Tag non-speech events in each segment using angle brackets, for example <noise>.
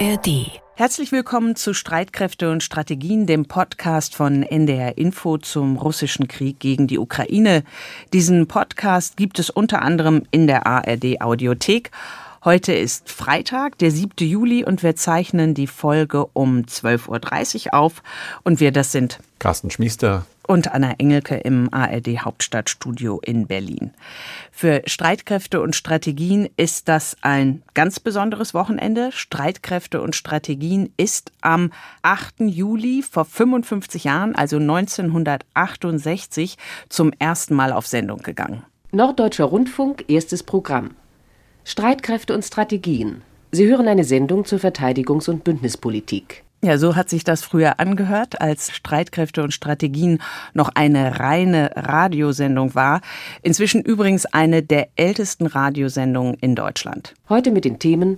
ARD. Herzlich willkommen zu Streitkräfte und Strategien, dem Podcast von NDR Info zum russischen Krieg gegen die Ukraine. Diesen Podcast gibt es unter anderem in der ARD Audiothek. Heute ist Freitag, der 7. Juli und wir zeichnen die Folge um 12.30 Uhr auf. Und wir, das sind Carsten Schmiester, und Anna Engelke im ARD Hauptstadtstudio in Berlin. Für Streitkräfte und Strategien ist das ein ganz besonderes Wochenende. Streitkräfte und Strategien ist am 8. Juli vor 55 Jahren, also 1968, zum ersten Mal auf Sendung gegangen. Norddeutscher Rundfunk, erstes Programm. Streitkräfte und Strategien. Sie hören eine Sendung zur Verteidigungs- und Bündnispolitik. Ja, so hat sich das früher angehört, als Streitkräfte und Strategien noch eine reine Radiosendung war. Inzwischen übrigens eine der ältesten Radiosendungen in Deutschland. Heute mit den Themen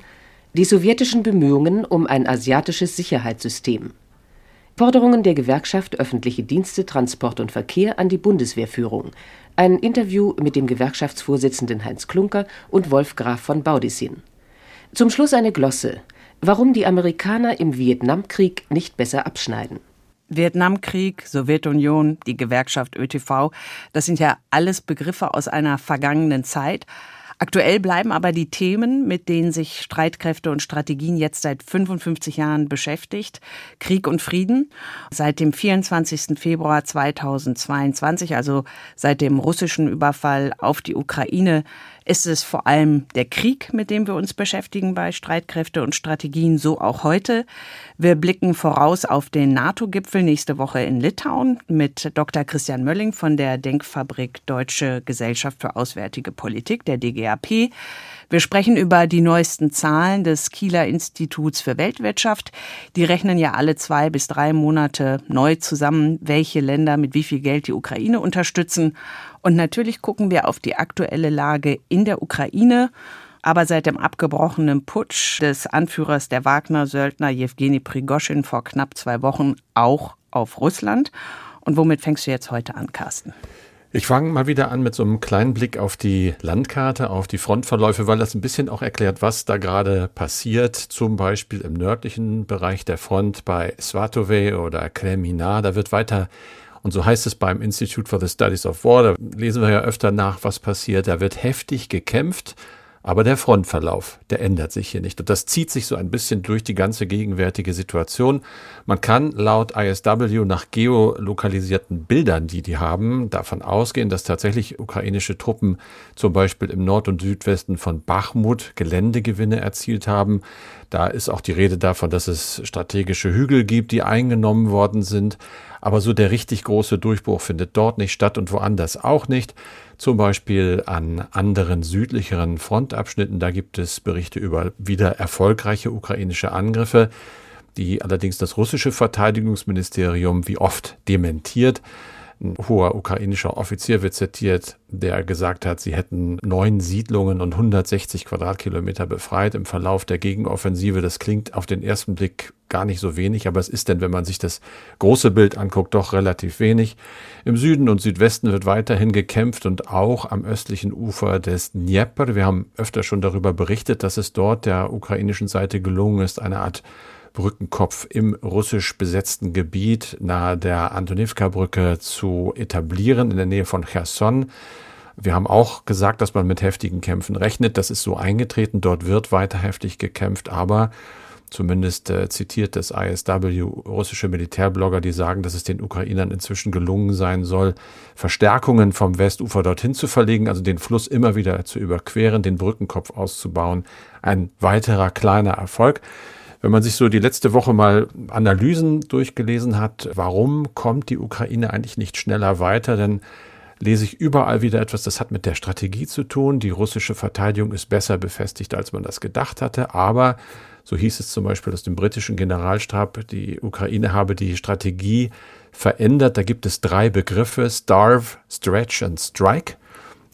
die sowjetischen Bemühungen um ein asiatisches Sicherheitssystem. Forderungen der Gewerkschaft Öffentliche Dienste, Transport und Verkehr an die Bundeswehrführung. Ein Interview mit dem Gewerkschaftsvorsitzenden Heinz Klunker und Wolf Graf von Baudissin. Zum Schluss eine Glosse warum die Amerikaner im Vietnamkrieg nicht besser abschneiden. Vietnamkrieg, Sowjetunion, die Gewerkschaft ÖTV, das sind ja alles Begriffe aus einer vergangenen Zeit. Aktuell bleiben aber die Themen, mit denen sich Streitkräfte und Strategien jetzt seit 55 Jahren beschäftigt. Krieg und Frieden. Seit dem 24. Februar 2022, also seit dem russischen Überfall auf die Ukraine, ist es vor allem der Krieg, mit dem wir uns beschäftigen bei Streitkräfte und Strategien, so auch heute. Wir blicken voraus auf den NATO-Gipfel nächste Woche in Litauen mit Dr. Christian Mölling von der Denkfabrik Deutsche Gesellschaft für Auswärtige Politik, der DGAP. Wir sprechen über die neuesten Zahlen des Kieler Instituts für Weltwirtschaft. Die rechnen ja alle zwei bis drei Monate neu zusammen, welche Länder mit wie viel Geld die Ukraine unterstützen. Und natürlich gucken wir auf die aktuelle Lage in der Ukraine. Aber seit dem abgebrochenen Putsch des Anführers der Wagner-Söldner Jewgeni Prigoschin vor knapp zwei Wochen auch auf Russland. Und womit fängst du jetzt heute an, Carsten? Ich fange mal wieder an mit so einem kleinen Blick auf die Landkarte, auf die Frontverläufe, weil das ein bisschen auch erklärt, was da gerade passiert. Zum Beispiel im nördlichen Bereich der Front bei Svatove oder Kremina. Da wird weiter und so heißt es beim Institute for the Studies of War, da lesen wir ja öfter nach, was passiert. Da wird heftig gekämpft aber der Frontverlauf, der ändert sich hier nicht. Und das zieht sich so ein bisschen durch die ganze gegenwärtige Situation. Man kann laut ISW nach geolokalisierten Bildern, die die haben, davon ausgehen, dass tatsächlich ukrainische Truppen zum Beispiel im Nord- und Südwesten von Bachmut Geländegewinne erzielt haben. Da ist auch die Rede davon, dass es strategische Hügel gibt, die eingenommen worden sind. Aber so der richtig große Durchbruch findet dort nicht statt und woanders auch nicht zum Beispiel an anderen südlicheren Frontabschnitten. Da gibt es Berichte über wieder erfolgreiche ukrainische Angriffe, die allerdings das russische Verteidigungsministerium wie oft dementiert. Ein hoher ukrainischer Offizier wird zitiert, der gesagt hat, sie hätten neun Siedlungen und 160 Quadratkilometer befreit im Verlauf der Gegenoffensive. Das klingt auf den ersten Blick gar nicht so wenig, aber es ist denn, wenn man sich das große Bild anguckt, doch relativ wenig. Im Süden und Südwesten wird weiterhin gekämpft und auch am östlichen Ufer des Dnieper. Wir haben öfter schon darüber berichtet, dass es dort der ukrainischen Seite gelungen ist, eine Art Brückenkopf im russisch besetzten Gebiet nahe der Antonivka-Brücke zu etablieren, in der Nähe von Cherson. Wir haben auch gesagt, dass man mit heftigen Kämpfen rechnet. Das ist so eingetreten. Dort wird weiter heftig gekämpft, aber zumindest äh, zitiert das ISW russische Militärblogger, die sagen, dass es den Ukrainern inzwischen gelungen sein soll, Verstärkungen vom Westufer dorthin zu verlegen, also den Fluss immer wieder zu überqueren, den Brückenkopf auszubauen. Ein weiterer kleiner Erfolg. Wenn man sich so die letzte Woche mal Analysen durchgelesen hat, warum kommt die Ukraine eigentlich nicht schneller weiter, dann lese ich überall wieder etwas, das hat mit der Strategie zu tun. Die russische Verteidigung ist besser befestigt, als man das gedacht hatte. Aber, so hieß es zum Beispiel aus dem britischen Generalstab, die Ukraine habe die Strategie verändert. Da gibt es drei Begriffe, Starve, Stretch und Strike.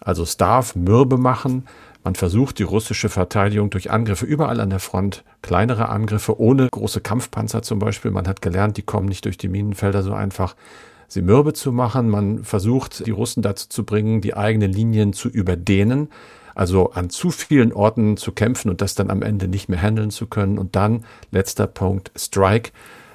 Also Starve, mürbe machen, man versucht die russische Verteidigung durch Angriffe überall an der Front, kleinere Angriffe ohne große Kampfpanzer zum Beispiel. Man hat gelernt, die kommen nicht durch die Minenfelder so einfach sie mürbe zu machen. Man versucht, die Russen dazu zu bringen, die eigenen Linien zu überdehnen. Also an zu vielen Orten zu kämpfen und das dann am Ende nicht mehr handeln zu können. Und dann, letzter Punkt, Strike.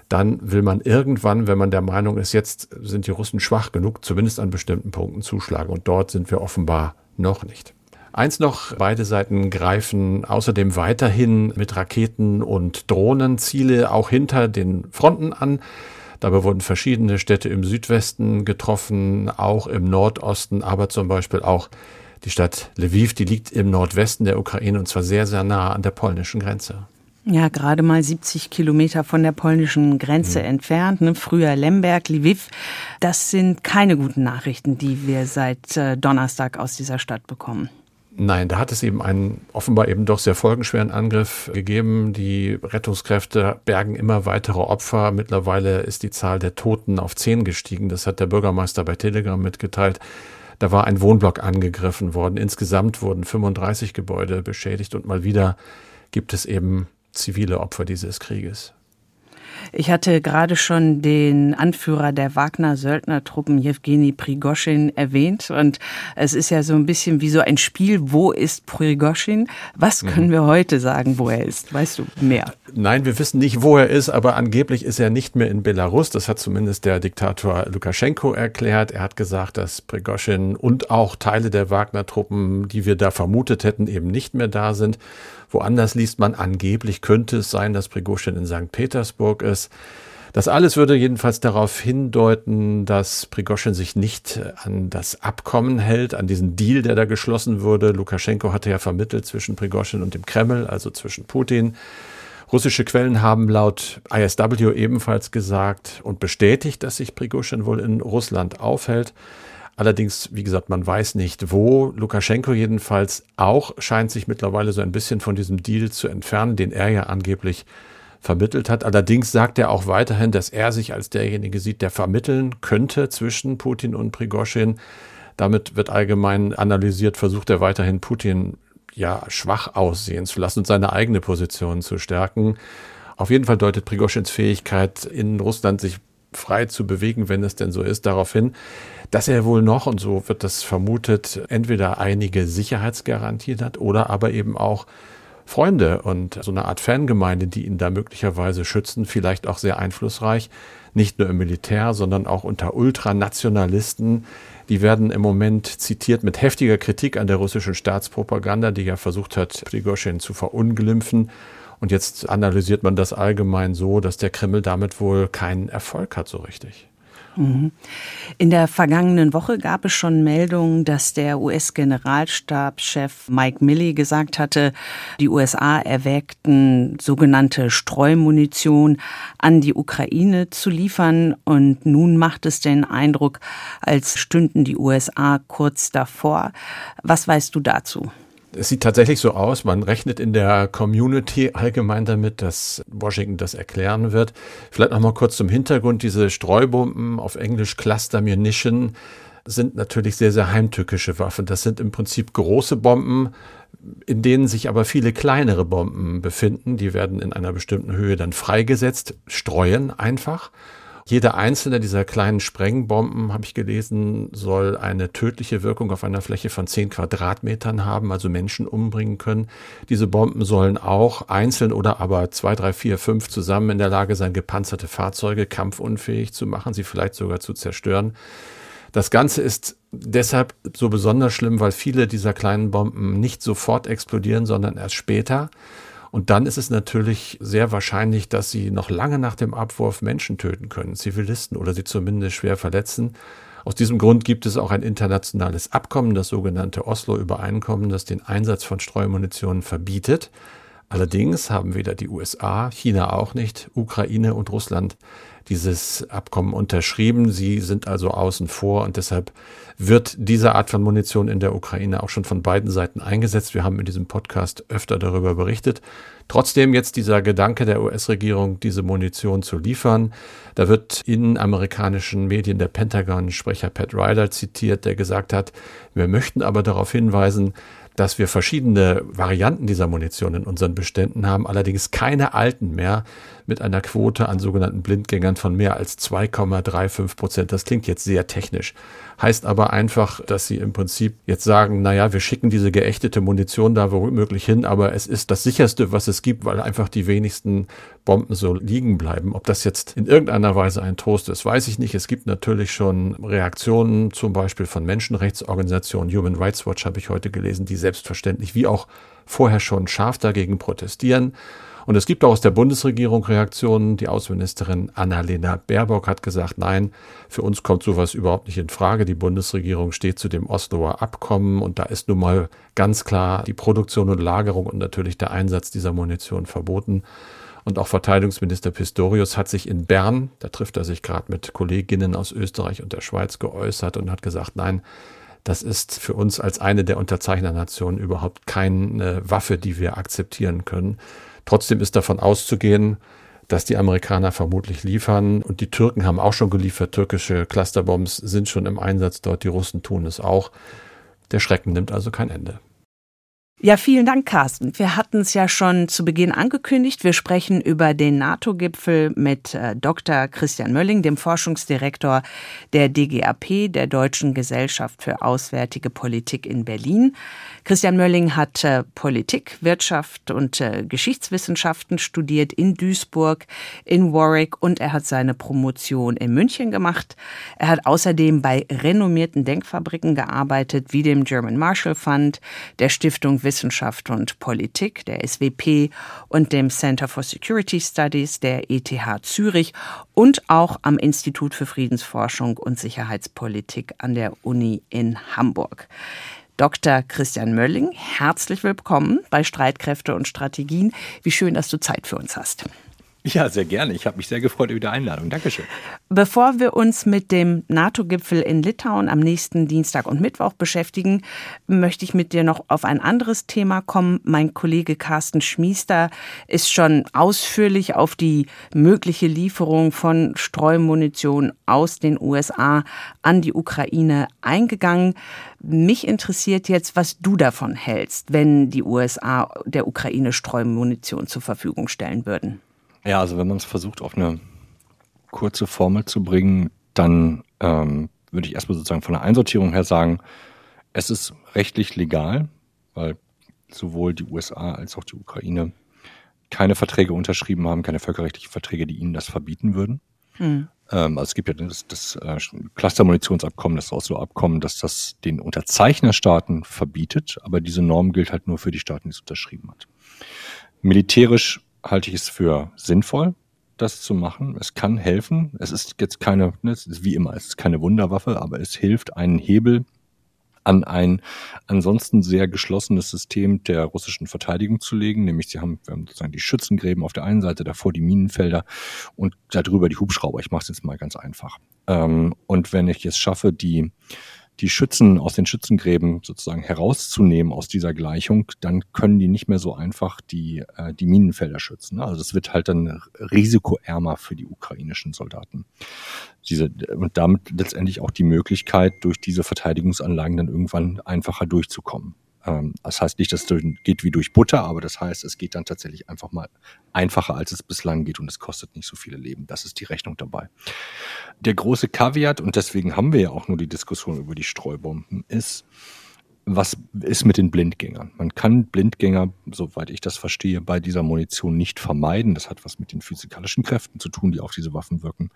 Dann will man irgendwann, wenn man der Meinung ist, jetzt sind die Russen schwach genug, zumindest an bestimmten Punkten zuschlagen. Und dort sind wir offenbar noch nicht. Eins noch, beide Seiten greifen außerdem weiterhin mit Raketen und Drohnen Ziele auch hinter den Fronten an. Dabei wurden verschiedene Städte im Südwesten getroffen, auch im Nordosten, aber zum Beispiel auch die Stadt Lviv, die liegt im Nordwesten der Ukraine und zwar sehr, sehr nah an der polnischen Grenze. Ja, gerade mal 70 Kilometer von der polnischen Grenze mhm. entfernt. Ne? Früher Lemberg, Lviv. Das sind keine guten Nachrichten, die wir seit äh, Donnerstag aus dieser Stadt bekommen. Nein, da hat es eben einen offenbar eben doch sehr folgenschweren Angriff gegeben. Die Rettungskräfte bergen immer weitere Opfer. Mittlerweile ist die Zahl der Toten auf zehn gestiegen. Das hat der Bürgermeister bei Telegram mitgeteilt. Da war ein Wohnblock angegriffen worden. Insgesamt wurden 35 Gebäude beschädigt und mal wieder gibt es eben zivile Opfer dieses Krieges. Ich hatte gerade schon den Anführer der Wagner-Söldnertruppen, Jewgeni Prigoschin, erwähnt. Und es ist ja so ein bisschen wie so ein Spiel, wo ist Prigoschin? Was mhm. können wir heute sagen, wo er ist? Weißt du mehr? Nein, wir wissen nicht, wo er ist, aber angeblich ist er nicht mehr in Belarus. Das hat zumindest der Diktator Lukaschenko erklärt. Er hat gesagt, dass Prigoschin und auch Teile der Wagner-Truppen, die wir da vermutet hätten, eben nicht mehr da sind. Woanders liest man angeblich, könnte es sein, dass Prigoschin in St. Petersburg ist. Das alles würde jedenfalls darauf hindeuten, dass Prigoschin sich nicht an das Abkommen hält, an diesen Deal, der da geschlossen wurde. Lukaschenko hatte ja vermittelt zwischen Prigoschin und dem Kreml, also zwischen Putin. Russische Quellen haben laut ISW ebenfalls gesagt und bestätigt, dass sich Prigoschin wohl in Russland aufhält. Allerdings, wie gesagt, man weiß nicht wo. Lukaschenko jedenfalls auch scheint sich mittlerweile so ein bisschen von diesem Deal zu entfernen, den er ja angeblich vermittelt hat. Allerdings sagt er auch weiterhin, dass er sich als derjenige sieht, der vermitteln könnte zwischen Putin und Prigoschin. Damit wird allgemein analysiert, versucht er weiterhin Putin ja schwach aussehen zu lassen und seine eigene Position zu stärken. Auf jeden Fall deutet Prigoschins Fähigkeit in Russland sich frei zu bewegen, wenn es denn so ist, darauf hin, dass er wohl noch, und so wird das vermutet, entweder einige Sicherheitsgarantien hat oder aber eben auch Freunde und so eine Art Fangemeinde, die ihn da möglicherweise schützen, vielleicht auch sehr einflussreich, nicht nur im Militär, sondern auch unter Ultranationalisten. Die werden im Moment zitiert mit heftiger Kritik an der russischen Staatspropaganda, die ja versucht hat, Prigozhin zu verunglimpfen. Und jetzt analysiert man das allgemein so, dass der Kreml damit wohl keinen Erfolg hat so richtig. Mhm. In der vergangenen Woche gab es schon Meldungen, dass der US-Generalstabschef Mike Milley gesagt hatte, die USA erwägten sogenannte Streumunition an die Ukraine zu liefern. Und nun macht es den Eindruck, als stünden die USA kurz davor. Was weißt du dazu? Es sieht tatsächlich so aus. Man rechnet in der Community allgemein damit, dass Washington das erklären wird. Vielleicht noch mal kurz zum Hintergrund. Diese Streubomben, auf Englisch Cluster Munition, sind natürlich sehr, sehr heimtückische Waffen. Das sind im Prinzip große Bomben, in denen sich aber viele kleinere Bomben befinden. Die werden in einer bestimmten Höhe dann freigesetzt, streuen einfach. Jede einzelne dieser kleinen Sprengbomben, habe ich gelesen, soll eine tödliche Wirkung auf einer Fläche von 10 Quadratmetern haben, also Menschen umbringen können. Diese Bomben sollen auch einzeln oder aber zwei, drei, vier, fünf zusammen in der Lage sein, gepanzerte Fahrzeuge kampfunfähig zu machen, sie vielleicht sogar zu zerstören. Das Ganze ist deshalb so besonders schlimm, weil viele dieser kleinen Bomben nicht sofort explodieren, sondern erst später. Und dann ist es natürlich sehr wahrscheinlich, dass sie noch lange nach dem Abwurf Menschen töten können, Zivilisten oder sie zumindest schwer verletzen. Aus diesem Grund gibt es auch ein internationales Abkommen, das sogenannte Oslo-Übereinkommen, das den Einsatz von Streumunition verbietet. Allerdings haben weder die USA, China auch nicht, Ukraine und Russland dieses Abkommen unterschrieben. Sie sind also außen vor und deshalb wird diese Art von Munition in der Ukraine auch schon von beiden Seiten eingesetzt. Wir haben in diesem Podcast öfter darüber berichtet. Trotzdem jetzt dieser Gedanke der US-Regierung, diese Munition zu liefern. Da wird in amerikanischen Medien der Pentagon-Sprecher Pat Ryder zitiert, der gesagt hat, wir möchten aber darauf hinweisen, dass wir verschiedene Varianten dieser Munition in unseren Beständen haben, allerdings keine alten mehr, mit einer Quote an sogenannten Blindgängern von mehr als 2,35 Prozent. Das klingt jetzt sehr technisch. Heißt aber einfach, dass sie im Prinzip jetzt sagen, naja, wir schicken diese geächtete Munition da womöglich hin, aber es ist das sicherste, was es gibt, weil einfach die wenigsten Bomben so liegen bleiben. Ob das jetzt in irgendeiner Weise ein Trost ist, weiß ich nicht. Es gibt natürlich schon Reaktionen, zum Beispiel von Menschenrechtsorganisationen, Human Rights Watch habe ich heute gelesen, die selbstverständlich wie auch vorher schon scharf dagegen protestieren. Und es gibt auch aus der Bundesregierung Reaktionen. Die Außenministerin Annalena Baerbock hat gesagt, nein, für uns kommt sowas überhaupt nicht in Frage. Die Bundesregierung steht zu dem Osloer Abkommen und da ist nun mal ganz klar die Produktion und Lagerung und natürlich der Einsatz dieser Munition verboten. Und auch Verteidigungsminister Pistorius hat sich in Bern, da trifft er sich gerade mit Kolleginnen aus Österreich und der Schweiz geäußert und hat gesagt, nein, das ist für uns als eine der Unterzeichnernationen überhaupt keine Waffe, die wir akzeptieren können. Trotzdem ist davon auszugehen, dass die Amerikaner vermutlich liefern. Und die Türken haben auch schon geliefert. Türkische Clusterbombs sind schon im Einsatz dort. Die Russen tun es auch. Der Schrecken nimmt also kein Ende. Ja, vielen Dank, Carsten. Wir hatten es ja schon zu Beginn angekündigt. Wir sprechen über den NATO-Gipfel mit äh, Dr. Christian Mölling, dem Forschungsdirektor der DGAP, der Deutschen Gesellschaft für Auswärtige Politik in Berlin. Christian Mölling hat äh, Politik, Wirtschaft und äh, Geschichtswissenschaften studiert in Duisburg, in Warwick und er hat seine Promotion in München gemacht. Er hat außerdem bei renommierten Denkfabriken gearbeitet, wie dem German Marshall Fund, der Stiftung Wissenschaft und Politik, der SWP und dem Center for Security Studies der ETH Zürich und auch am Institut für Friedensforschung und Sicherheitspolitik an der Uni in Hamburg. Dr. Christian Mölling, herzlich willkommen bei Streitkräfte und Strategien. Wie schön, dass du Zeit für uns hast. Ja, sehr gerne. Ich habe mich sehr gefreut über die Einladung. Dankeschön. Bevor wir uns mit dem NATO-Gipfel in Litauen am nächsten Dienstag und Mittwoch beschäftigen, möchte ich mit dir noch auf ein anderes Thema kommen. Mein Kollege Carsten Schmiester ist schon ausführlich auf die mögliche Lieferung von Streumunition aus den USA an die Ukraine eingegangen. Mich interessiert jetzt, was du davon hältst, wenn die USA der Ukraine Streumunition zur Verfügung stellen würden. Ja, also wenn man es versucht, auf eine kurze Formel zu bringen, dann ähm, würde ich erstmal sozusagen von der Einsortierung her sagen, es ist rechtlich legal, weil sowohl die USA als auch die Ukraine keine Verträge unterschrieben haben, keine völkerrechtlichen Verträge, die ihnen das verbieten würden. Hm. Ähm, also es gibt ja das, das äh, Clustermunitionsabkommen, das Oslo-Abkommen, das das den Unterzeichnerstaaten verbietet, aber diese Norm gilt halt nur für die Staaten, die es unterschrieben hat. Militärisch halte ich es für sinnvoll, das zu machen. Es kann helfen. Es ist jetzt keine, ne, es ist wie immer, es ist keine Wunderwaffe, aber es hilft, einen Hebel an ein ansonsten sehr geschlossenes System der russischen Verteidigung zu legen. Nämlich sie haben, wir haben sozusagen die Schützengräben auf der einen Seite, davor die Minenfelder und darüber die Hubschrauber. Ich mache es jetzt mal ganz einfach. Ähm, und wenn ich es schaffe, die die Schützen aus den Schützengräben sozusagen herauszunehmen aus dieser Gleichung, dann können die nicht mehr so einfach die, äh, die Minenfelder schützen. Also es wird halt dann risikoärmer für die ukrainischen Soldaten. Diese, und damit letztendlich auch die Möglichkeit, durch diese Verteidigungsanlagen dann irgendwann einfacher durchzukommen. Ähm, das heißt nicht, dass es geht wie durch Butter, aber das heißt, es geht dann tatsächlich einfach mal einfacher, als es bislang geht und es kostet nicht so viele Leben. Das ist die Rechnung dabei. Der große Kaviat, und deswegen haben wir ja auch nur die Diskussion über die Streubomben, ist, was ist mit den Blindgängern? Man kann Blindgänger, soweit ich das verstehe, bei dieser Munition nicht vermeiden. Das hat was mit den physikalischen Kräften zu tun, die auf diese Waffen wirken.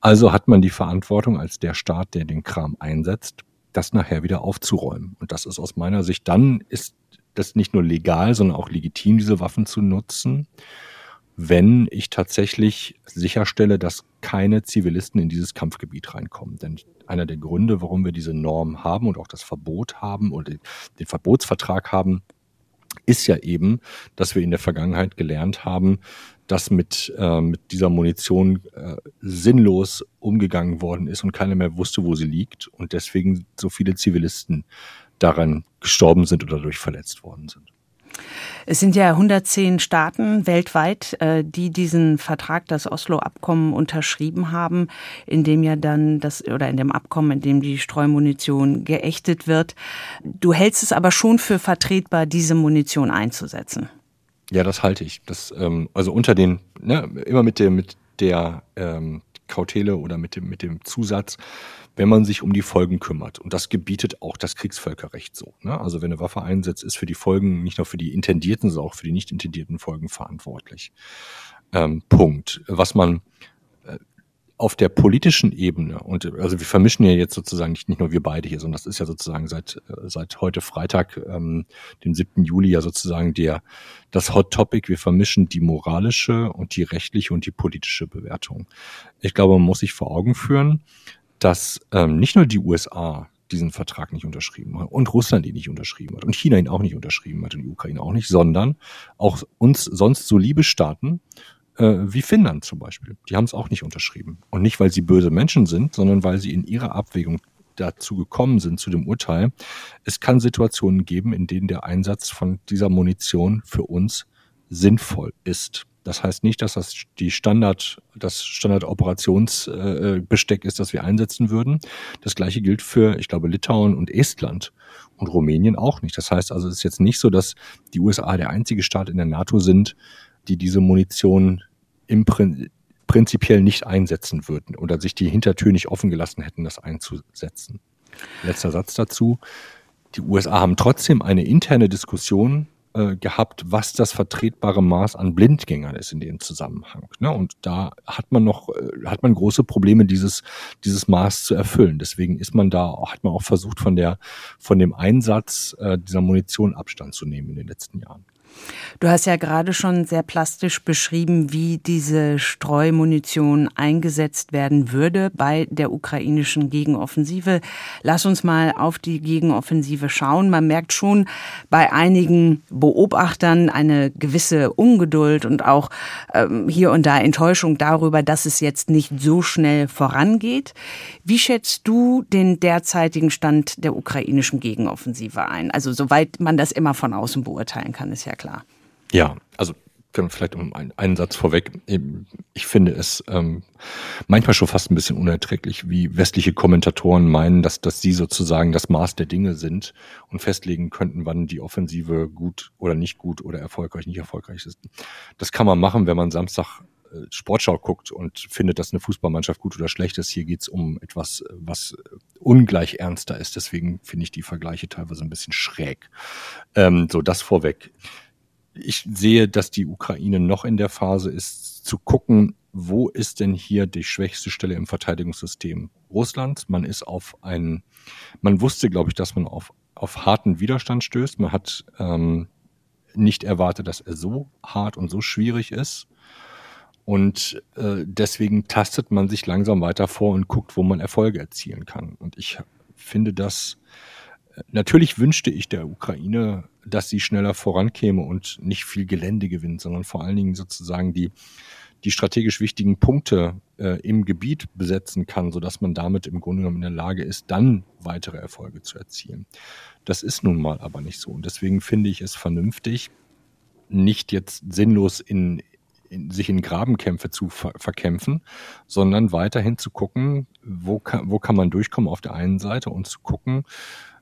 Also hat man die Verantwortung als der Staat, der den Kram einsetzt, das nachher wieder aufzuräumen. Und das ist aus meiner Sicht, dann ist das nicht nur legal, sondern auch legitim, diese Waffen zu nutzen, wenn ich tatsächlich sicherstelle, dass keine Zivilisten in dieses Kampfgebiet reinkommen. Denn einer der Gründe, warum wir diese Norm haben und auch das Verbot haben oder den Verbotsvertrag haben, ist ja eben, dass wir in der Vergangenheit gelernt haben, dass mit, äh, mit dieser Munition äh, sinnlos umgegangen worden ist und keiner mehr wusste, wo sie liegt und deswegen so viele Zivilisten daran gestorben sind oder dadurch verletzt worden sind. Es sind ja 110 Staaten weltweit, äh, die diesen Vertrag, das Oslo-Abkommen unterschrieben haben, in dem ja dann das oder in dem Abkommen, in dem die Streumunition geächtet wird. Du hältst es aber schon für vertretbar, diese Munition einzusetzen. Ja, das halte ich. Das, ähm, also unter den, ne, immer mit der, mit der ähm, Kautele oder mit dem, mit dem Zusatz, wenn man sich um die Folgen kümmert. Und das gebietet auch das Kriegsvölkerrecht so. Ne? Also wenn eine Waffe einsetzt, ist für die Folgen, nicht nur für die intendierten, sondern auch für die nicht intendierten Folgen verantwortlich. Ähm, Punkt. Was man äh, auf der politischen Ebene, und also wir vermischen ja jetzt sozusagen nicht, nicht nur wir beide hier, sondern das ist ja sozusagen seit, seit heute Freitag, ähm, dem 7. Juli ja sozusagen der, das Hot Topic. Wir vermischen die moralische und die rechtliche und die politische Bewertung. Ich glaube, man muss sich vor Augen führen, dass ähm, nicht nur die USA diesen Vertrag nicht unterschrieben hat und Russland ihn nicht unterschrieben hat und China ihn auch nicht unterschrieben hat und die Ukraine auch nicht, sondern auch uns sonst so liebe Staaten äh, wie Finnland zum Beispiel. Die haben es auch nicht unterschrieben. Und nicht, weil sie böse Menschen sind, sondern weil sie in ihrer Abwägung dazu gekommen sind, zu dem Urteil, es kann Situationen geben, in denen der Einsatz von dieser Munition für uns sinnvoll ist. Das heißt nicht, dass das die Standard, das Standardoperationsbesteck ist, das wir einsetzen würden. Das gleiche gilt für, ich glaube, Litauen und Estland und Rumänien auch nicht. Das heißt also, es ist jetzt nicht so, dass die USA der einzige Staat in der NATO sind, die diese Munition im Prin prinzipiell nicht einsetzen würden oder sich die Hintertür nicht offen gelassen hätten, das einzusetzen. Letzter Satz dazu. Die USA haben trotzdem eine interne Diskussion äh, gehabt, was das vertretbare Maß an Blindgängern ist in dem Zusammenhang. Ne? Und da hat man noch, äh, hat man große Probleme, dieses, dieses Maß zu erfüllen. Deswegen ist man da, hat man auch versucht, von der, von dem Einsatz äh, dieser Munition Abstand zu nehmen in den letzten Jahren. Du hast ja gerade schon sehr plastisch beschrieben, wie diese Streumunition eingesetzt werden würde bei der ukrainischen Gegenoffensive. Lass uns mal auf die Gegenoffensive schauen. Man merkt schon bei einigen Beobachtern eine gewisse Ungeduld und auch ähm, hier und da Enttäuschung darüber, dass es jetzt nicht so schnell vorangeht. Wie schätzt du den derzeitigen Stand der ukrainischen Gegenoffensive ein? Also soweit man das immer von außen beurteilen kann, ist ja klar klar. Ja, also vielleicht um einen, einen Satz vorweg. Ich finde es ähm, manchmal schon fast ein bisschen unerträglich, wie westliche Kommentatoren meinen, dass, dass sie sozusagen das Maß der Dinge sind und festlegen könnten, wann die Offensive gut oder nicht gut oder erfolgreich, nicht erfolgreich ist. Das kann man machen, wenn man Samstag äh, Sportschau guckt und findet, dass eine Fußballmannschaft gut oder schlecht ist. Hier geht's um etwas, was ungleich ernster ist. Deswegen finde ich die Vergleiche teilweise ein bisschen schräg. Ähm, so, das vorweg ich sehe, dass die Ukraine noch in der Phase ist, zu gucken, wo ist denn hier die schwächste Stelle im Verteidigungssystem Russlands? Man ist auf einen, man wusste, glaube ich, dass man auf, auf harten Widerstand stößt. Man hat ähm, nicht erwartet, dass er so hart und so schwierig ist. Und äh, deswegen tastet man sich langsam weiter vor und guckt, wo man Erfolge erzielen kann. Und ich finde das Natürlich wünschte ich der Ukraine, dass sie schneller vorankäme und nicht viel Gelände gewinnt, sondern vor allen Dingen sozusagen die, die strategisch wichtigen Punkte äh, im Gebiet besetzen kann, sodass man damit im Grunde genommen in der Lage ist, dann weitere Erfolge zu erzielen. Das ist nun mal aber nicht so. Und deswegen finde ich es vernünftig, nicht jetzt sinnlos in, in, sich in Grabenkämpfe zu ver verkämpfen, sondern weiterhin zu gucken, wo kann, wo kann man durchkommen auf der einen Seite und zu gucken,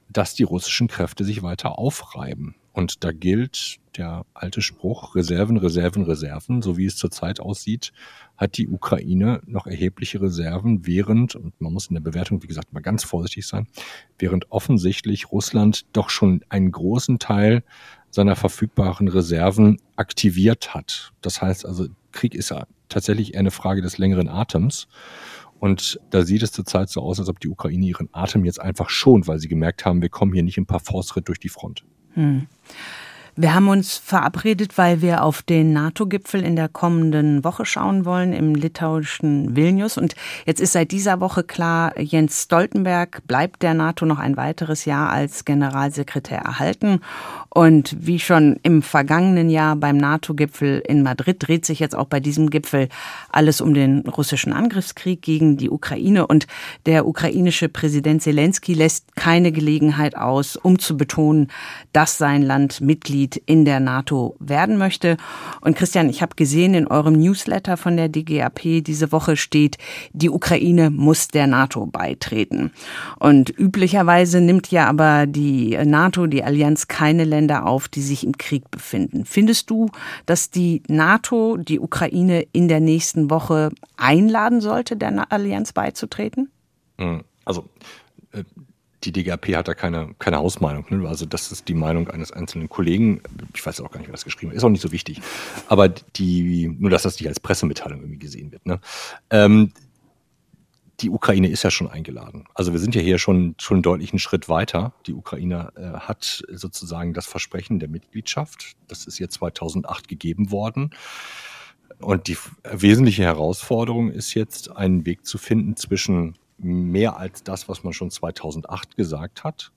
dass die russischen Kräfte sich weiter aufreiben. Und da gilt der alte Spruch, Reserven, Reserven, Reserven, so wie es zurzeit aussieht, hat die Ukraine noch erhebliche Reserven, während, und man muss in der Bewertung, wie gesagt, mal ganz vorsichtig sein, während offensichtlich Russland doch schon einen großen Teil seiner verfügbaren Reserven aktiviert hat. Das heißt also, Krieg ist ja tatsächlich eher eine Frage des längeren Atems. Und da sieht es zurzeit so aus, als ob die Ukraine ihren Atem jetzt einfach schont, weil sie gemerkt haben, wir kommen hier nicht im Parforce-Ritt durch die Front. Hm. Wir haben uns verabredet, weil wir auf den NATO-Gipfel in der kommenden Woche schauen wollen im litauischen Vilnius. Und jetzt ist seit dieser Woche klar, Jens Stoltenberg bleibt der NATO noch ein weiteres Jahr als Generalsekretär erhalten. Und wie schon im vergangenen Jahr beim NATO-Gipfel in Madrid dreht sich jetzt auch bei diesem Gipfel alles um den russischen Angriffskrieg gegen die Ukraine. Und der ukrainische Präsident Zelensky lässt keine Gelegenheit aus, um zu betonen, dass sein Land Mitglied Mitglied in der NATO werden möchte. Und Christian, ich habe gesehen in eurem Newsletter von der DGAP diese Woche steht, die Ukraine muss der NATO beitreten. Und üblicherweise nimmt ja aber die NATO, die Allianz, keine Länder auf, die sich im Krieg befinden. Findest du, dass die NATO die Ukraine in der nächsten Woche einladen sollte, der Allianz beizutreten? Hm, also äh, die DGAP hat da keine, keine Hausmeinung. Ne? Also das ist die Meinung eines einzelnen Kollegen. Ich weiß auch gar nicht, wer das geschrieben hat. Ist auch nicht so wichtig. Aber die, nur dass das nicht als Pressemitteilung irgendwie gesehen wird. Ne? Ähm, die Ukraine ist ja schon eingeladen. Also wir sind ja hier schon, schon deutlich einen Schritt weiter. Die Ukraine äh, hat sozusagen das Versprechen der Mitgliedschaft. Das ist jetzt 2008 gegeben worden. Und die wesentliche Herausforderung ist jetzt, einen Weg zu finden zwischen mehr als das, was man schon 2008 gesagt hat.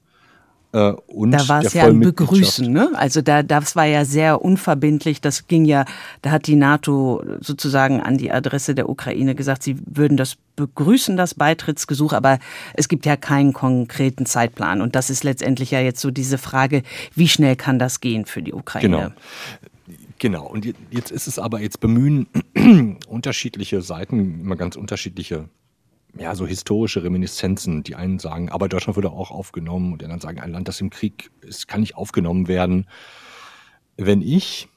Äh, und da war es ja ein Begrüßen, ne? Also da, das war ja sehr unverbindlich. Das ging ja, da hat die NATO sozusagen an die Adresse der Ukraine gesagt, sie würden das begrüßen, das Beitrittsgesuch, aber es gibt ja keinen konkreten Zeitplan. Und das ist letztendlich ja jetzt so diese Frage, wie schnell kann das gehen für die Ukraine? Genau. Genau, und jetzt ist es aber, jetzt bemühen <clears throat> unterschiedliche Seiten immer ganz unterschiedliche ja, so historische Reminiszenzen. Die einen sagen, aber Deutschland würde auch aufgenommen und die anderen sagen, ein Land, das im Krieg ist, kann nicht aufgenommen werden. Wenn ich,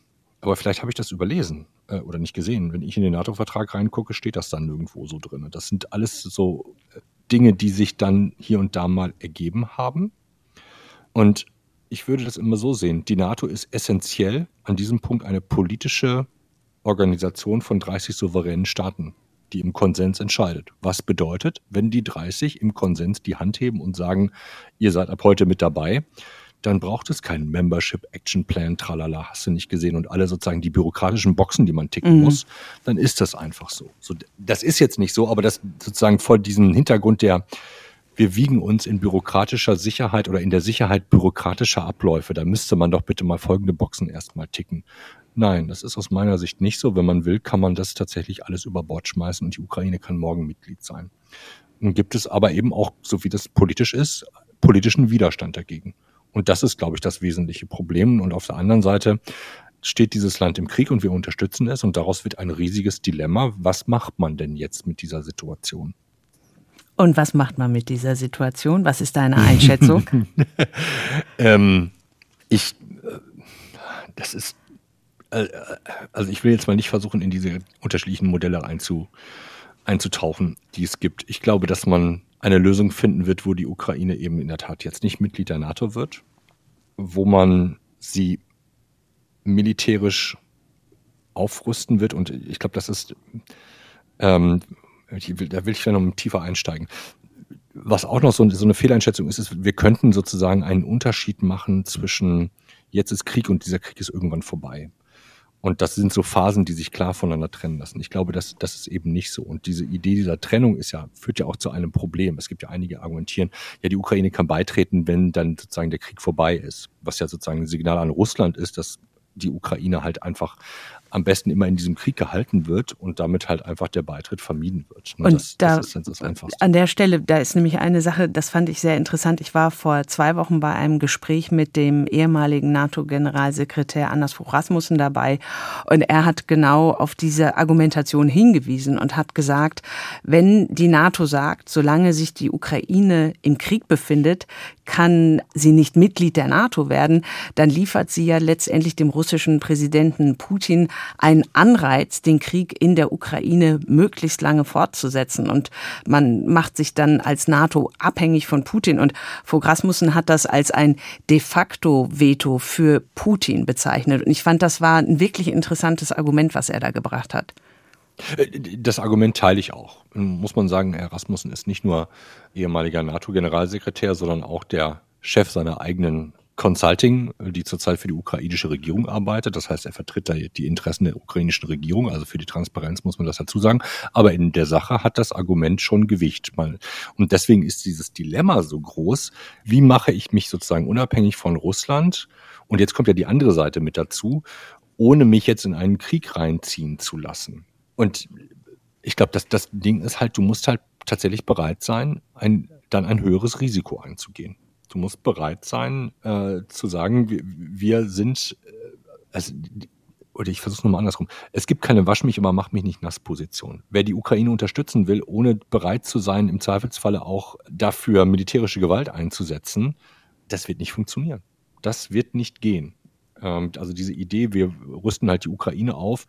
aber vielleicht habe ich das überlesen äh, oder nicht gesehen, wenn ich in den NATO-Vertrag reingucke, steht das dann nirgendwo so drin. Das sind alles so äh, Dinge, die sich dann hier und da mal ergeben haben. Und ich würde das immer so sehen. Die NATO ist essentiell an diesem Punkt eine politische Organisation von 30 souveränen Staaten die im Konsens entscheidet. Was bedeutet, wenn die 30 im Konsens die Hand heben und sagen, ihr seid ab heute mit dabei, dann braucht es keinen Membership Action Plan, tralala, hast du nicht gesehen und alle sozusagen die bürokratischen Boxen, die man ticken mhm. muss, dann ist das einfach so. so. Das ist jetzt nicht so, aber das sozusagen vor diesem Hintergrund der wir wiegen uns in bürokratischer Sicherheit oder in der Sicherheit bürokratischer Abläufe. Da müsste man doch bitte mal folgende Boxen erstmal ticken. Nein, das ist aus meiner Sicht nicht so. Wenn man will, kann man das tatsächlich alles über Bord schmeißen und die Ukraine kann morgen Mitglied sein. Nun gibt es aber eben auch, so wie das politisch ist, politischen Widerstand dagegen. Und das ist, glaube ich, das wesentliche Problem. Und auf der anderen Seite steht dieses Land im Krieg und wir unterstützen es und daraus wird ein riesiges Dilemma. Was macht man denn jetzt mit dieser Situation? Und was macht man mit dieser Situation? Was ist deine Einschätzung? <laughs> ähm, ich, äh, das ist also ich will jetzt mal nicht versuchen, in diese unterschiedlichen Modelle einzu, einzutauchen, die es gibt. Ich glaube, dass man eine Lösung finden wird, wo die Ukraine eben in der Tat jetzt nicht Mitglied der NATO wird, wo man sie militärisch aufrüsten wird. Und ich glaube, das ist, ähm, will, da will ich ja noch tiefer einsteigen. Was auch noch so, so eine Fehleinschätzung ist, ist, wir könnten sozusagen einen Unterschied machen zwischen jetzt ist Krieg und dieser Krieg ist irgendwann vorbei. Und das sind so Phasen, die sich klar voneinander trennen lassen. Ich glaube, das, das ist eben nicht so. Und diese Idee dieser Trennung ist ja, führt ja auch zu einem Problem. Es gibt ja einige argumentieren, ja, die Ukraine kann beitreten, wenn dann sozusagen der Krieg vorbei ist. Was ja sozusagen ein Signal an Russland ist, dass die Ukraine halt einfach am besten immer in diesem Krieg gehalten wird und damit halt einfach der Beitritt vermieden wird. Ne? Und das, da, das ist das Einfachste. An der Stelle, da ist nämlich eine Sache, das fand ich sehr interessant. Ich war vor zwei Wochen bei einem Gespräch mit dem ehemaligen NATO-Generalsekretär Anders Fogh Rasmussen dabei und er hat genau auf diese Argumentation hingewiesen und hat gesagt, wenn die NATO sagt, solange sich die Ukraine im Krieg befindet, kann sie nicht Mitglied der NATO werden, dann liefert sie ja letztendlich dem russischen Präsidenten Putin einen Anreiz, den Krieg in der Ukraine möglichst lange fortzusetzen. Und man macht sich dann als NATO abhängig von Putin. Und Fogh Rasmussen hat das als ein de facto Veto für Putin bezeichnet. Und ich fand, das war ein wirklich interessantes Argument, was er da gebracht hat. Äh, das Argument teile ich auch. Muss man sagen, Herr Rasmussen ist nicht nur ehemaliger NATO-Generalsekretär, sondern auch der Chef seiner eigenen Consulting, die zurzeit für die ukrainische Regierung arbeitet. Das heißt, er vertritt da die Interessen der ukrainischen Regierung. Also für die Transparenz muss man das dazu sagen. Aber in der Sache hat das Argument schon Gewicht. Und deswegen ist dieses Dilemma so groß. Wie mache ich mich sozusagen unabhängig von Russland? Und jetzt kommt ja die andere Seite mit dazu, ohne mich jetzt in einen Krieg reinziehen zu lassen. Und ich glaube, dass das Ding ist halt, du musst halt tatsächlich bereit sein, ein, dann ein höheres Risiko einzugehen. Du musst bereit sein, äh, zu sagen, wir, wir sind, äh, also, oder ich versuche es nochmal andersrum. Es gibt keine Wasch mich, aber mach mich nicht nass Position. Wer die Ukraine unterstützen will, ohne bereit zu sein, im Zweifelsfalle auch dafür militärische Gewalt einzusetzen, das wird nicht funktionieren. Das wird nicht gehen. Ähm, also diese Idee, wir rüsten halt die Ukraine auf,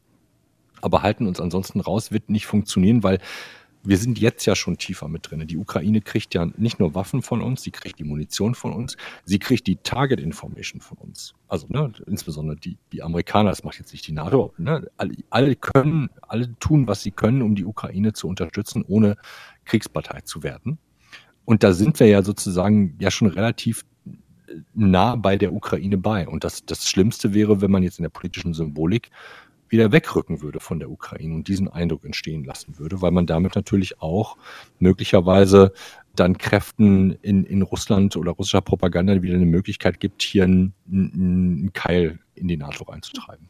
aber halten uns ansonsten raus, wird nicht funktionieren, weil wir sind jetzt ja schon tiefer mit drin. Die Ukraine kriegt ja nicht nur Waffen von uns, sie kriegt die Munition von uns, sie kriegt die Target Information von uns. Also ne, insbesondere die, die Amerikaner, das macht jetzt nicht die NATO, ne, alle, alle können, alle tun, was sie können, um die Ukraine zu unterstützen, ohne Kriegspartei zu werden. Und da sind wir ja sozusagen ja schon relativ nah bei der Ukraine bei. Und das, das Schlimmste wäre, wenn man jetzt in der politischen Symbolik wieder wegrücken würde von der Ukraine und diesen Eindruck entstehen lassen würde, weil man damit natürlich auch möglicherweise dann Kräften in, in Russland oder russischer Propaganda wieder eine Möglichkeit gibt, hier einen, einen Keil in die NATO reinzutreiben.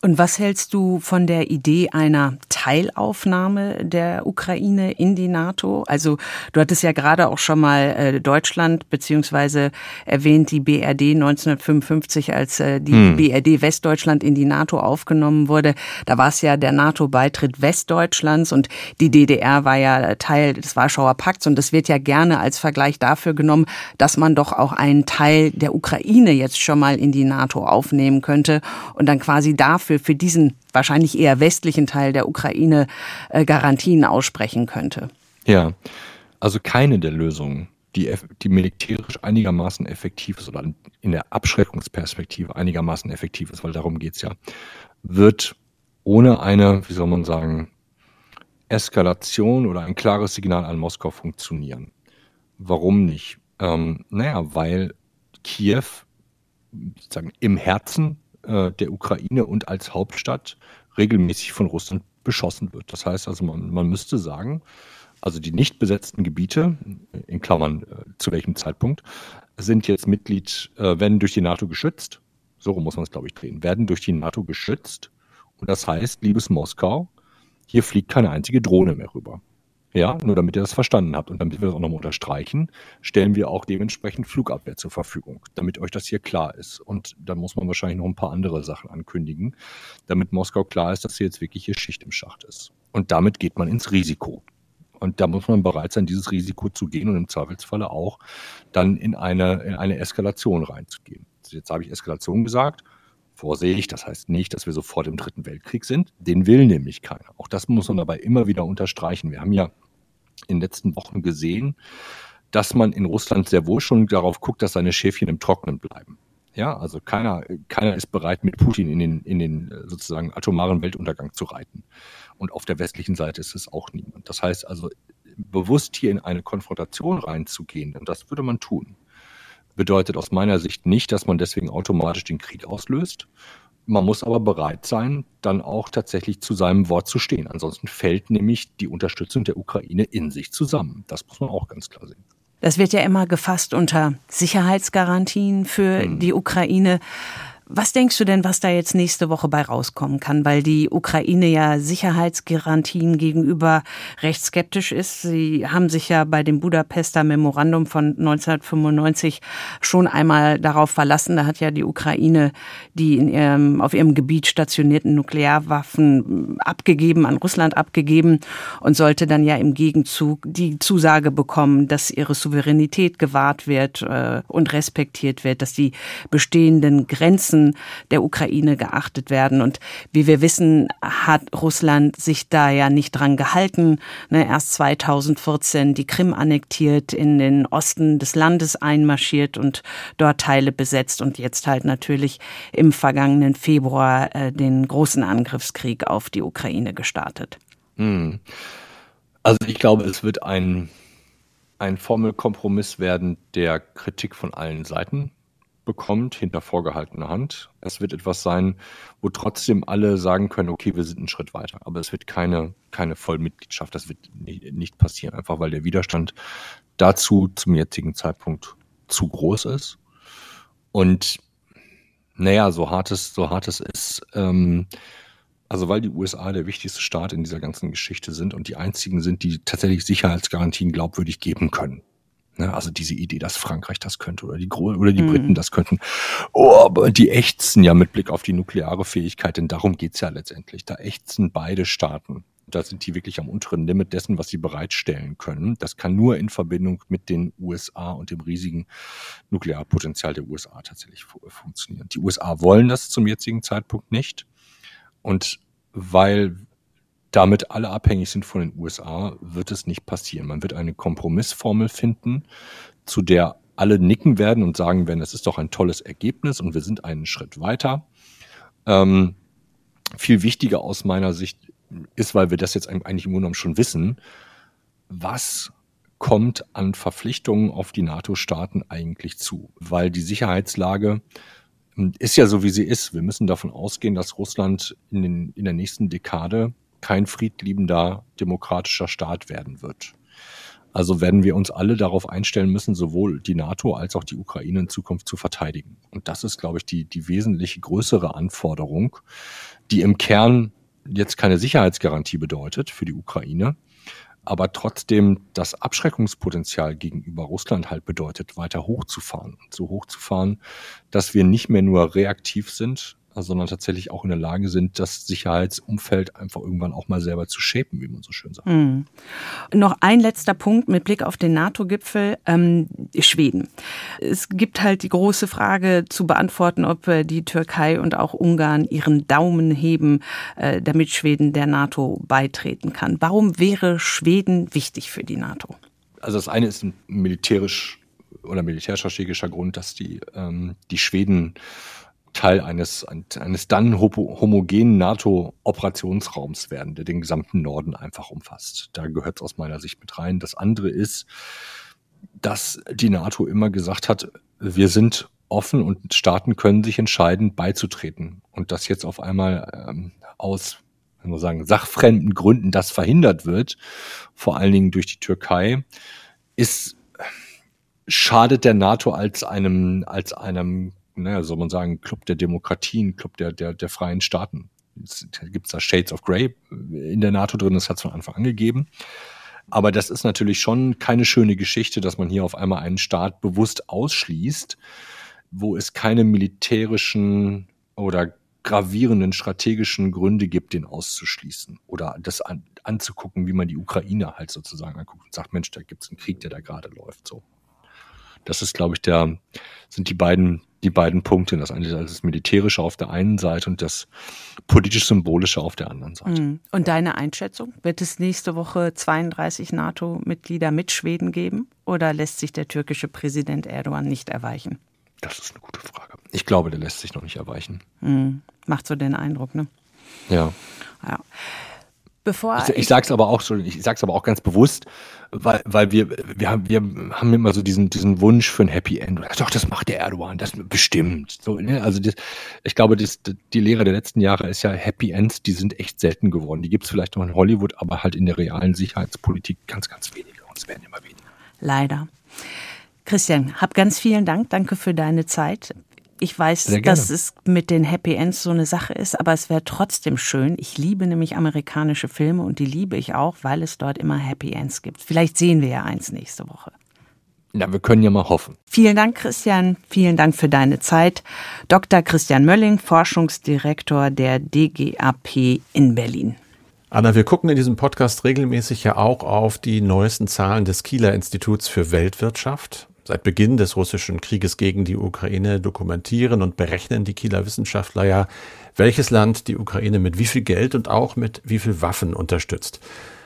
Und was hältst du von der Idee einer Teilaufnahme der Ukraine in die NATO? Also du hattest ja gerade auch schon mal äh, Deutschland beziehungsweise erwähnt die BRD 1955, als äh, die hm. BRD Westdeutschland in die NATO aufgenommen wurde. Da war es ja der NATO-Beitritt Westdeutschlands und die DDR war ja Teil des Warschauer Pakts und das wird ja gerne als Vergleich dafür genommen, dass man doch auch einen Teil der Ukraine jetzt schon mal in die NATO aufnehmen könnte und dann quasi dafür, für diesen wahrscheinlich eher westlichen Teil der Ukraine äh, Garantien aussprechen könnte. Ja, also keine der Lösungen, die, die militärisch einigermaßen effektiv ist oder in der Abschreckungsperspektive einigermaßen effektiv ist, weil darum geht es ja, wird ohne eine, wie soll man sagen, Eskalation oder ein klares Signal an Moskau funktionieren. Warum nicht? Ähm, naja, weil Kiew sozusagen im Herzen äh, der Ukraine und als Hauptstadt regelmäßig von Russland beschossen wird. Das heißt also, man, man müsste sagen, also die nicht besetzten Gebiete, in Klammern äh, zu welchem Zeitpunkt, sind jetzt Mitglied, äh, werden durch die NATO geschützt. So muss man es, glaube ich, drehen. Werden durch die NATO geschützt. Und das heißt, liebes Moskau, hier fliegt keine einzige Drohne mehr rüber. Ja, nur damit ihr das verstanden habt und damit wir das auch nochmal unterstreichen, stellen wir auch dementsprechend Flugabwehr zur Verfügung, damit euch das hier klar ist. Und dann muss man wahrscheinlich noch ein paar andere Sachen ankündigen, damit Moskau klar ist, dass hier jetzt wirklich hier Schicht im Schacht ist. Und damit geht man ins Risiko. Und da muss man bereit sein, dieses Risiko zu gehen und im Zweifelsfalle auch dann in eine, in eine Eskalation reinzugehen. Jetzt habe ich Eskalation gesagt. Vorsicht, das heißt nicht, dass wir sofort im Dritten Weltkrieg sind. Den will nämlich keiner. Auch das muss man dabei immer wieder unterstreichen. Wir haben ja in den letzten Wochen gesehen, dass man in Russland sehr wohl schon darauf guckt, dass seine Schäfchen im Trocknen bleiben. Ja, also keiner, keiner ist bereit, mit Putin in den, in den sozusagen atomaren Weltuntergang zu reiten. Und auf der westlichen Seite ist es auch niemand. Das heißt also, bewusst hier in eine Konfrontation reinzugehen, und das würde man tun, bedeutet aus meiner Sicht nicht, dass man deswegen automatisch den Krieg auslöst, man muss aber bereit sein, dann auch tatsächlich zu seinem Wort zu stehen. Ansonsten fällt nämlich die Unterstützung der Ukraine in sich zusammen. Das muss man auch ganz klar sehen. Das wird ja immer gefasst unter Sicherheitsgarantien für hm. die Ukraine. Was denkst du denn, was da jetzt nächste Woche bei rauskommen kann? Weil die Ukraine ja Sicherheitsgarantien gegenüber recht skeptisch ist. Sie haben sich ja bei dem Budapester Memorandum von 1995 schon einmal darauf verlassen. Da hat ja die Ukraine die in ihrem, auf ihrem Gebiet stationierten Nuklearwaffen abgegeben, an Russland abgegeben und sollte dann ja im Gegenzug die Zusage bekommen, dass ihre Souveränität gewahrt wird äh, und respektiert wird, dass die bestehenden Grenzen Interessen der Ukraine geachtet werden. Und wie wir wissen, hat Russland sich da ja nicht dran gehalten. Ne, erst 2014 die Krim annektiert, in den Osten des Landes einmarschiert und dort Teile besetzt und jetzt halt natürlich im vergangenen Februar äh, den großen Angriffskrieg auf die Ukraine gestartet. Hm. Also ich glaube, es wird ein, ein Formelkompromiss werden der Kritik von allen Seiten bekommt hinter vorgehaltener Hand. Es wird etwas sein, wo trotzdem alle sagen können, okay, wir sind einen Schritt weiter. Aber es wird keine, keine Vollmitgliedschaft. Das wird nicht passieren, einfach weil der Widerstand dazu zum jetzigen Zeitpunkt zu groß ist. Und naja, so hart es, so hart es ist, ähm, also weil die USA der wichtigste Staat in dieser ganzen Geschichte sind und die einzigen sind, die tatsächlich Sicherheitsgarantien glaubwürdig geben können Ne, also diese Idee, dass Frankreich das könnte oder die, oder die mhm. Briten das könnten. Oh, aber die ächzen ja mit Blick auf die nukleare Fähigkeit, denn darum geht's ja letztendlich. Da ächzen beide Staaten. Da sind die wirklich am unteren Limit dessen, was sie bereitstellen können. Das kann nur in Verbindung mit den USA und dem riesigen Nuklearpotenzial der USA tatsächlich funktionieren. Die USA wollen das zum jetzigen Zeitpunkt nicht. Und weil damit alle abhängig sind von den USA, wird es nicht passieren. Man wird eine Kompromissformel finden, zu der alle nicken werden und sagen werden, es ist doch ein tolles Ergebnis und wir sind einen Schritt weiter. Ähm, viel wichtiger aus meiner Sicht ist, weil wir das jetzt eigentlich im Grunde genommen schon wissen, was kommt an Verpflichtungen auf die NATO-Staaten eigentlich zu? Weil die Sicherheitslage hm, ist ja so, wie sie ist. Wir müssen davon ausgehen, dass Russland in, den, in der nächsten Dekade kein friedliebender demokratischer Staat werden wird. Also werden wir uns alle darauf einstellen müssen, sowohl die NATO als auch die Ukraine in Zukunft zu verteidigen. Und das ist, glaube ich, die, die wesentlich größere Anforderung, die im Kern jetzt keine Sicherheitsgarantie bedeutet für die Ukraine, aber trotzdem das Abschreckungspotenzial gegenüber Russland halt bedeutet, weiter hochzufahren. So hochzufahren, dass wir nicht mehr nur reaktiv sind, sondern tatsächlich auch in der Lage sind, das Sicherheitsumfeld einfach irgendwann auch mal selber zu shapen, wie man so schön sagt. Mhm. Noch ein letzter Punkt mit Blick auf den NATO-Gipfel, ähm, Schweden. Es gibt halt die große Frage zu beantworten, ob äh, die Türkei und auch Ungarn ihren Daumen heben, äh, damit Schweden der NATO beitreten kann. Warum wäre Schweden wichtig für die NATO? Also das eine ist ein militärisch oder militärstrategischer Grund, dass die, ähm, die Schweden Teil eines, eines dann homogenen NATO-Operationsraums werden, der den gesamten Norden einfach umfasst. Da gehört es aus meiner Sicht mit rein. Das andere ist, dass die NATO immer gesagt hat, wir sind offen und Staaten können sich entscheiden, beizutreten. Und dass jetzt auf einmal ähm, aus wenn wir sagen, sachfremden Gründen das verhindert wird, vor allen Dingen durch die Türkei, ist schadet der NATO als einem als einem naja, soll man sagen, Club der Demokratien, Club der, der, der freien Staaten. Da gibt es da Shades of Grey in der NATO drin, das hat es von Anfang an gegeben. Aber das ist natürlich schon keine schöne Geschichte, dass man hier auf einmal einen Staat bewusst ausschließt, wo es keine militärischen oder gravierenden strategischen Gründe gibt, den auszuschließen oder das an, anzugucken, wie man die Ukraine halt sozusagen anguckt und sagt, Mensch, da gibt es einen Krieg, der da gerade läuft. So. Das ist, glaube ich, der, sind die beiden die beiden Punkte. Das eine das Militärische auf der einen Seite und das politisch-symbolische auf der anderen Seite. Mhm. Und deine Einschätzung? Wird es nächste Woche 32 NATO-Mitglieder mit Schweden geben oder lässt sich der türkische Präsident Erdogan nicht erweichen? Das ist eine gute Frage. Ich glaube, der lässt sich noch nicht erweichen. Mhm. Macht so den Eindruck, ne? Ja. Ja. Bevor ich, ich sage es aber auch, ich sag's aber auch ganz bewusst, weil, weil wir, wir haben, wir haben immer so diesen, diesen Wunsch für ein Happy End. Doch, das macht der Erdogan, das bestimmt. So, ne? Also das, ich glaube, das, die Lehre der letzten Jahre ist ja Happy Ends, die sind echt selten geworden. Die gibt's vielleicht noch in Hollywood, aber halt in der realen Sicherheitspolitik ganz, ganz wenige. Und es werden immer weniger. Leider. Christian, hab ganz vielen Dank. Danke für deine Zeit. Ich weiß, dass es mit den Happy Ends so eine Sache ist, aber es wäre trotzdem schön. Ich liebe nämlich amerikanische Filme und die liebe ich auch, weil es dort immer Happy Ends gibt. Vielleicht sehen wir ja eins nächste Woche. Na, wir können ja mal hoffen. Vielen Dank, Christian. Vielen Dank für deine Zeit. Dr. Christian Mölling, Forschungsdirektor der DGAP in Berlin. Anna, wir gucken in diesem Podcast regelmäßig ja auch auf die neuesten Zahlen des Kieler Instituts für Weltwirtschaft. Seit Beginn des russischen Krieges gegen die Ukraine dokumentieren und berechnen die Kieler Wissenschaftler ja, welches Land die Ukraine mit wie viel Geld und auch mit wie viel Waffen unterstützt.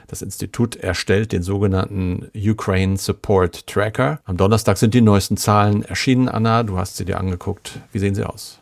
Das Institut erstellt den sogenannten Ukraine Support Tracker. Am Donnerstag sind die neuesten Zahlen erschienen. Anna, du hast sie dir angeguckt. Wie sehen sie aus?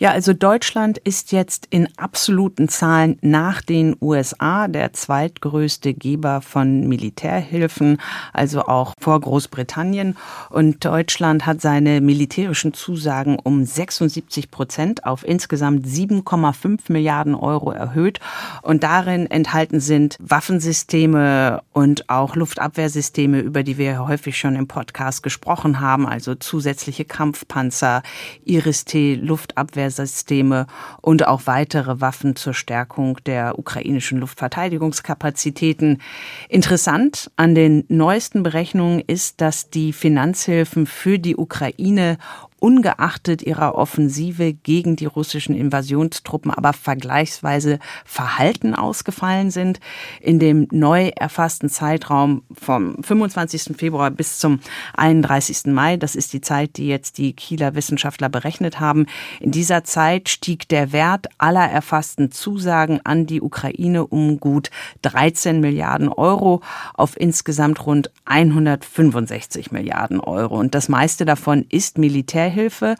Ja, also Deutschland ist jetzt in absoluten Zahlen nach den USA der zweitgrößte Geber von Militärhilfen, also auch vor Großbritannien. Und Deutschland hat seine militärischen Zusagen um 76 Prozent auf insgesamt 7,5 Milliarden Euro erhöht. Und darin enthalten sind Waffensysteme und auch Luftabwehrsysteme, über die wir häufig schon im Podcast gesprochen haben, also zusätzliche Kampfpanzer, Iris-T, Luftabwehr Luftabwehrsysteme und auch weitere Waffen zur Stärkung der ukrainischen Luftverteidigungskapazitäten. Interessant an den neuesten Berechnungen ist, dass die Finanzhilfen für die Ukraine ungeachtet ihrer Offensive gegen die russischen Invasionstruppen aber vergleichsweise verhalten ausgefallen sind. In dem neu erfassten Zeitraum vom 25. Februar bis zum 31. Mai, das ist die Zeit, die jetzt die Kieler Wissenschaftler berechnet haben, in dieser Zeit stieg der Wert aller erfassten Zusagen an die Ukraine um gut 13 Milliarden Euro auf insgesamt rund 165 Milliarden Euro. Und das meiste davon ist Militär Beihilfe.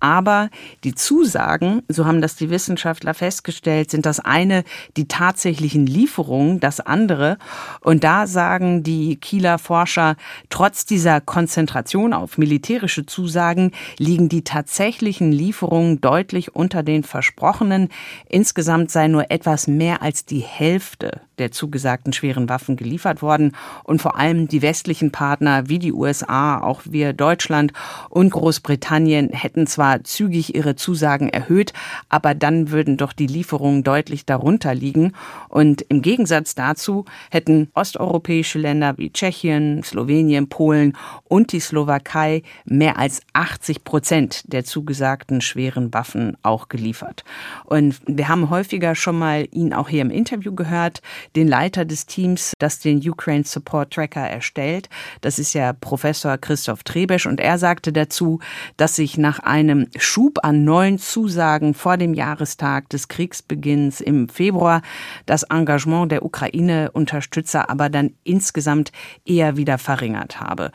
Aber die Zusagen, so haben das die Wissenschaftler festgestellt, sind das eine die tatsächlichen Lieferungen, das andere. Und da sagen die Kieler Forscher, trotz dieser Konzentration auf militärische Zusagen liegen die tatsächlichen Lieferungen deutlich unter den versprochenen. Insgesamt sei nur etwas mehr als die Hälfte der zugesagten schweren Waffen geliefert worden. Und vor allem die westlichen Partner wie die USA, auch wir Deutschland und Großbritannien hätten zwar zügig ihre Zusagen erhöht, aber dann würden doch die Lieferungen deutlich darunter liegen. Und im Gegensatz dazu hätten osteuropäische Länder wie Tschechien, Slowenien, Polen und die Slowakei mehr als 80 Prozent der zugesagten schweren Waffen auch geliefert. Und wir haben häufiger schon mal ihn auch hier im Interview gehört den Leiter des Teams, das den Ukraine Support Tracker erstellt. Das ist ja Professor Christoph Trebesch und er sagte dazu, dass sich nach einem Schub an neuen Zusagen vor dem Jahrestag des Kriegsbeginns im Februar das Engagement der Ukraine-Unterstützer aber dann insgesamt eher wieder verringert habe.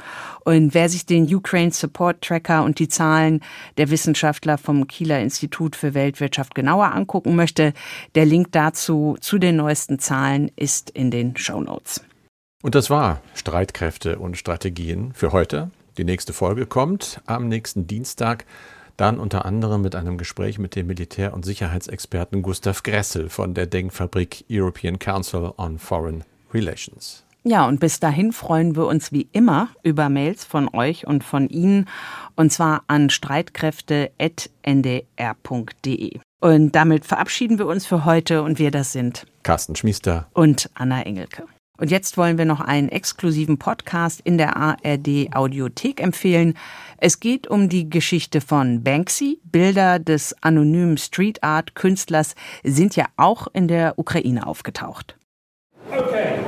Und wer sich den Ukraine Support Tracker und die Zahlen der Wissenschaftler vom Kieler Institut für Weltwirtschaft genauer angucken möchte, der Link dazu zu den neuesten Zahlen ist in den Show Notes. Und das war Streitkräfte und Strategien für heute. Die nächste Folge kommt am nächsten Dienstag. Dann unter anderem mit einem Gespräch mit dem Militär- und Sicherheitsexperten Gustav Gressel von der Denkfabrik European Council on Foreign Relations. Ja, und bis dahin freuen wir uns wie immer über Mails von euch und von Ihnen, und zwar an streitkräfte.ndr.de. Und damit verabschieden wir uns für heute und wir das sind Carsten Schmiester und Anna Engelke. Und jetzt wollen wir noch einen exklusiven Podcast in der ARD Audiothek empfehlen. Es geht um die Geschichte von Banksy. Bilder des anonymen Street Art Künstlers sind ja auch in der Ukraine aufgetaucht. Okay.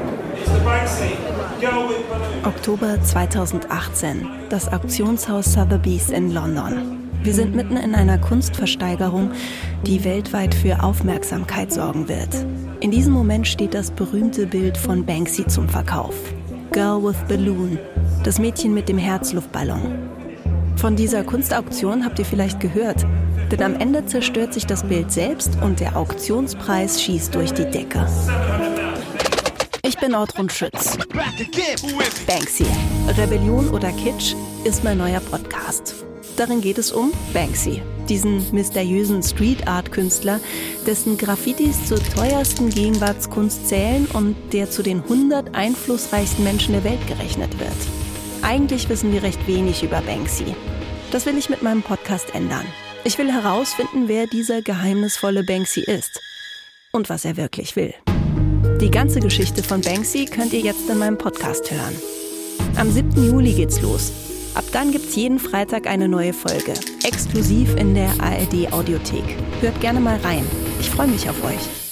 Oktober 2018, das Auktionshaus Sotheby's in London. Wir sind mitten in einer Kunstversteigerung, die weltweit für Aufmerksamkeit sorgen wird. In diesem Moment steht das berühmte Bild von Banksy zum Verkauf. Girl with Balloon, das Mädchen mit dem Herzluftballon. Von dieser Kunstauktion habt ihr vielleicht gehört, denn am Ende zerstört sich das Bild selbst und der Auktionspreis schießt durch die Decke. Ich bin Ortrun Schütz. Banksy. Rebellion oder Kitsch ist mein neuer Podcast. Darin geht es um Banksy, diesen mysteriösen Street Art Künstler, dessen Graffitis zur teuersten Gegenwartskunst zählen und der zu den 100 einflussreichsten Menschen der Welt gerechnet wird. Eigentlich wissen wir recht wenig über Banksy. Das will ich mit meinem Podcast ändern. Ich will herausfinden, wer dieser geheimnisvolle Banksy ist und was er wirklich will. Die ganze Geschichte von Banksy könnt ihr jetzt in meinem Podcast hören. Am 7. Juli geht's los. Ab dann gibt's jeden Freitag eine neue Folge, exklusiv in der ARD Audiothek. Hört gerne mal rein. Ich freue mich auf euch.